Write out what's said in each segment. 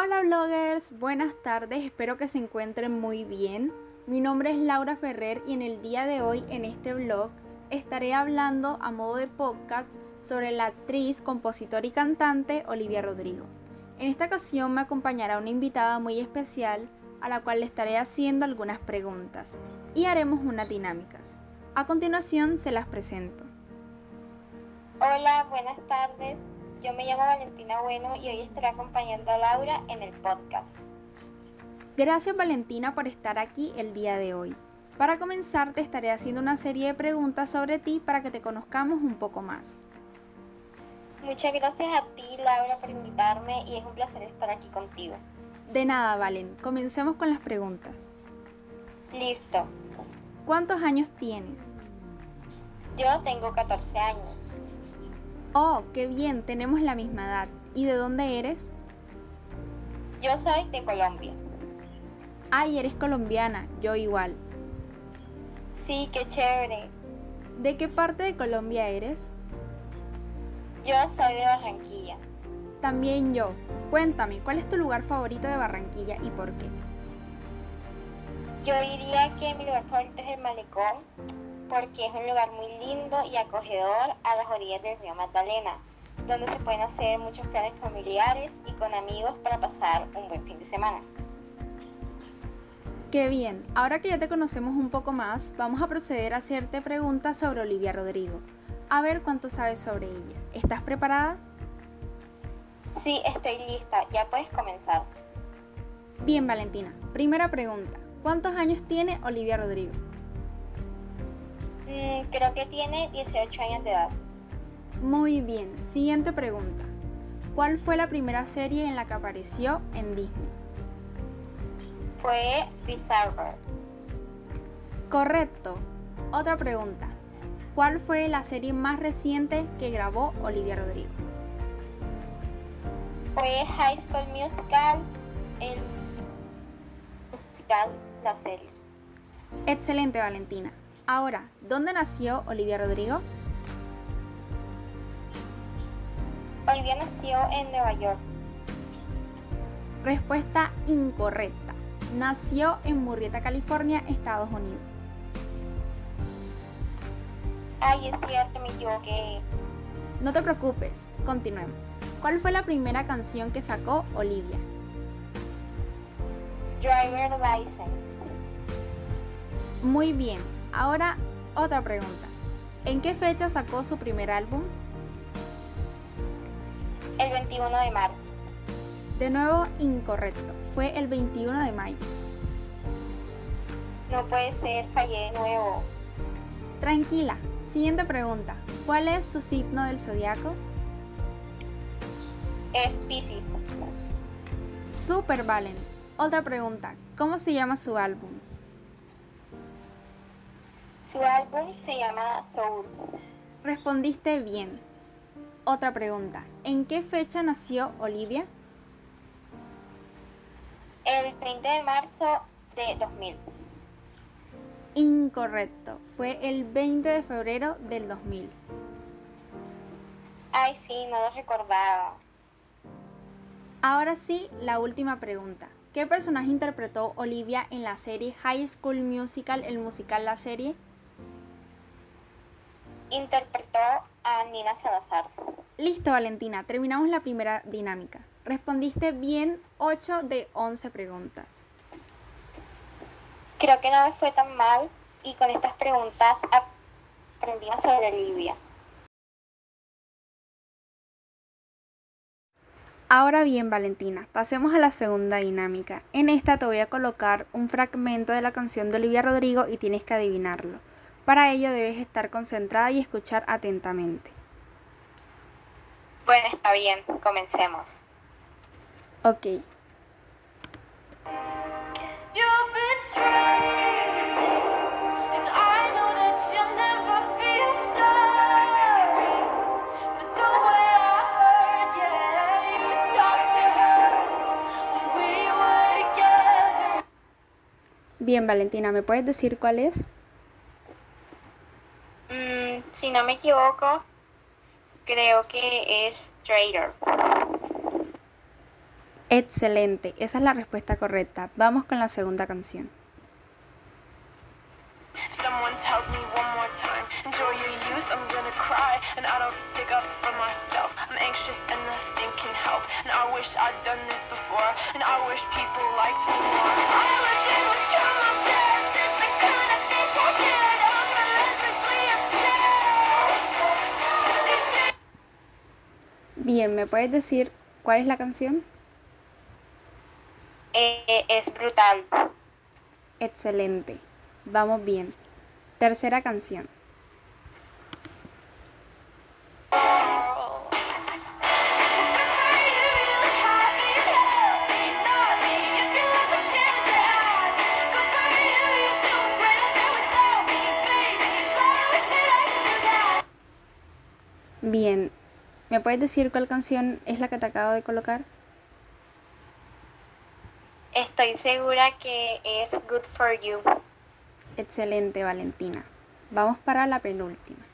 Hola bloggers, buenas tardes, espero que se encuentren muy bien. Mi nombre es Laura Ferrer y en el día de hoy en este blog estaré hablando a modo de podcast sobre la actriz, compositora y cantante Olivia Rodrigo. En esta ocasión me acompañará una invitada muy especial a la cual le estaré haciendo algunas preguntas y haremos unas dinámicas. A continuación se las presento. Hola, buenas tardes. Yo me llamo Valentina Bueno y hoy estaré acompañando a Laura en el podcast. Gracias Valentina por estar aquí el día de hoy. Para comenzar te estaré haciendo una serie de preguntas sobre ti para que te conozcamos un poco más. Muchas gracias a ti Laura por invitarme y es un placer estar aquí contigo. De nada, Valen. Comencemos con las preguntas. Listo. ¿Cuántos años tienes? Yo tengo 14 años. Oh, qué bien, tenemos la misma edad. ¿Y de dónde eres? Yo soy de Colombia. Ay, eres colombiana, yo igual. Sí, qué chévere. ¿De qué parte de Colombia eres? Yo soy de Barranquilla. También yo. Cuéntame, ¿cuál es tu lugar favorito de Barranquilla y por qué? Yo diría que mi lugar favorito es el malecón porque es un lugar muy lindo y acogedor a las orillas del río Magdalena, donde se pueden hacer muchos planes familiares y con amigos para pasar un buen fin de semana. Qué bien, ahora que ya te conocemos un poco más, vamos a proceder a hacerte preguntas sobre Olivia Rodrigo. A ver cuánto sabes sobre ella. ¿Estás preparada? Sí, estoy lista, ya puedes comenzar. Bien, Valentina. Primera pregunta. ¿Cuántos años tiene Olivia Rodrigo? Mm, creo que tiene 18 años de edad. Muy bien. Siguiente pregunta. ¿Cuál fue la primera serie en la que apareció en Disney? Fue Bizarre. Correcto. Otra pregunta. ¿Cuál fue la serie más reciente que grabó Olivia Rodrigo? Fue High School Musical, el musical, la serie. Excelente, Valentina. Ahora, ¿dónde nació Olivia Rodrigo? Olivia nació en Nueva York. Respuesta incorrecta. Nació en Murrieta, California, Estados Unidos. Ay, es cierto, me equivoqué. No te preocupes, continuemos. ¿Cuál fue la primera canción que sacó Olivia? Driver License. Muy bien, ahora otra pregunta. ¿En qué fecha sacó su primer álbum? El 21 de marzo. De nuevo, incorrecto. Fue el 21 de mayo. No puede ser, fallé de nuevo. Tranquila. Siguiente pregunta. ¿Cuál es su signo del zodiaco? Es Pisces. Super Valen. Otra pregunta. ¿Cómo se llama su álbum? Su álbum se llama Soul. Respondiste bien. Otra pregunta. ¿En qué fecha nació Olivia? El 20 de marzo de 2000. Incorrecto. Fue el 20 de febrero del 2000. Ay, sí, no lo recordaba. Ahora sí, la última pregunta. ¿Qué personaje interpretó Olivia en la serie High School Musical, el musical La Serie? Interpretó a Nina Salazar. Listo, Valentina. Terminamos la primera dinámica. Respondiste bien 8 de 11 preguntas. Creo que no me fue tan mal y con estas preguntas aprendí sobre Olivia. Ahora bien, Valentina, pasemos a la segunda dinámica. En esta te voy a colocar un fragmento de la canción de Olivia Rodrigo y tienes que adivinarlo. Para ello debes estar concentrada y escuchar atentamente. Bueno, está bien, comencemos. Ok. Bien, Valentina, ¿me puedes decir cuál es? Mm, si no me equivoco, creo que es Trader. Excelente, esa es la respuesta correcta. Vamos con la segunda canción. Someone tells me one more time, enjoy your youth, I'm gonna cry. And I don't stick up for myself. I'm anxious and nothing can help. And I wish I'd done this before. And I wish people liked me more. All I did was try Bien, ¿me puedes decir cuál es la canción? Eh, es brutal. Excelente. Vamos bien. Tercera canción. Bien, ¿me puedes decir cuál canción es la que te acabo de colocar? Estoy segura que es Good for You. Excelente, Valentina. Vamos para la penúltima.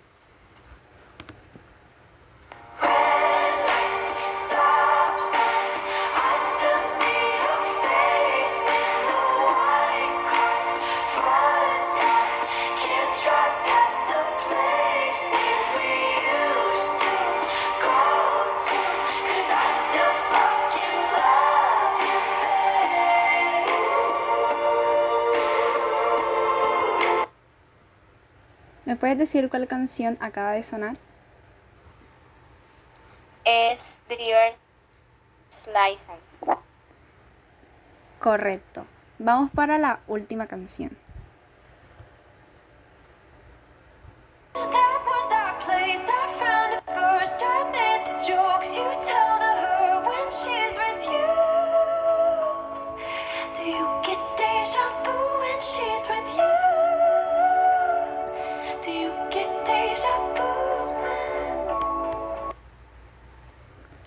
Puedes decir cuál canción acaba de sonar? Es Driver's License. Correcto. Vamos para la última canción.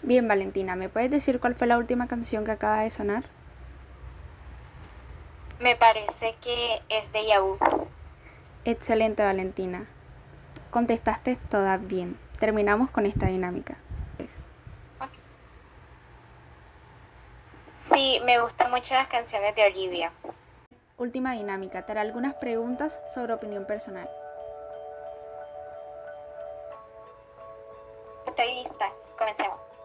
Bien, Valentina, ¿me puedes decir cuál fue la última canción que acaba de sonar? Me parece que es de Yahoo. Excelente, Valentina. Contestaste todas bien. Terminamos con esta dinámica. Sí, me gustan mucho las canciones de Olivia. Última dinámica. Te haré algunas preguntas sobre opinión personal. Estoy lista. Comencemos.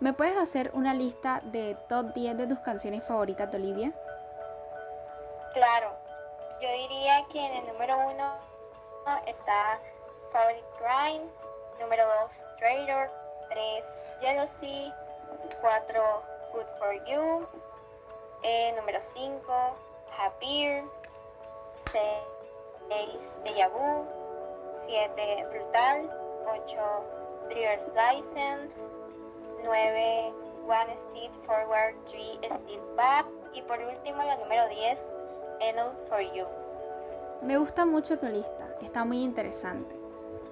¿Me puedes hacer una lista de top 10 de tus canciones favoritas de Olivia? Claro, yo diría que en el número 1 está Favorite Crime, número 2 Traitor, 3 Jealousy, 4 Good for You, eh, número 5 Happier, 6 Deja Vu, 7 Brutal, 8 Driver's License, 9 One Step Forward, 3 Step Back y por último la número 10 Enough for You. Me gusta mucho tu lista, está muy interesante.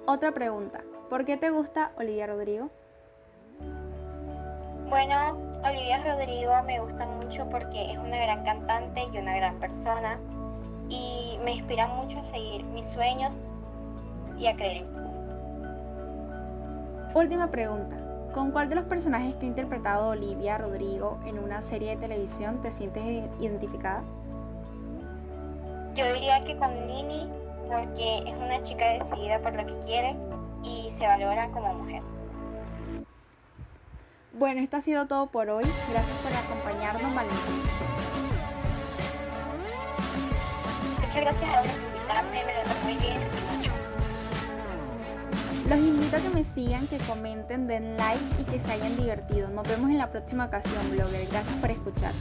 Otra pregunta, ¿por qué te gusta Olivia Rodrigo? Bueno, Olivia Rodrigo me gusta mucho porque es una gran cantante y una gran persona y me inspira mucho a seguir mis sueños y a creer. Última pregunta, ¿Con cuál de los personajes que ha interpretado Olivia Rodrigo en una serie de televisión te sientes identificada? Yo diría que con Lini, porque es una chica decidida por lo que quiere y se valora como mujer. Bueno, esto ha sido todo por hoy. Gracias por acompañarnos, Valentín. Muchas gracias a por invitarme, me lo muy bien y mucho. Los invito a que me sigan, que comenten, den like y que se hayan divertido. Nos vemos en la próxima ocasión, blogger. Gracias por escuchar.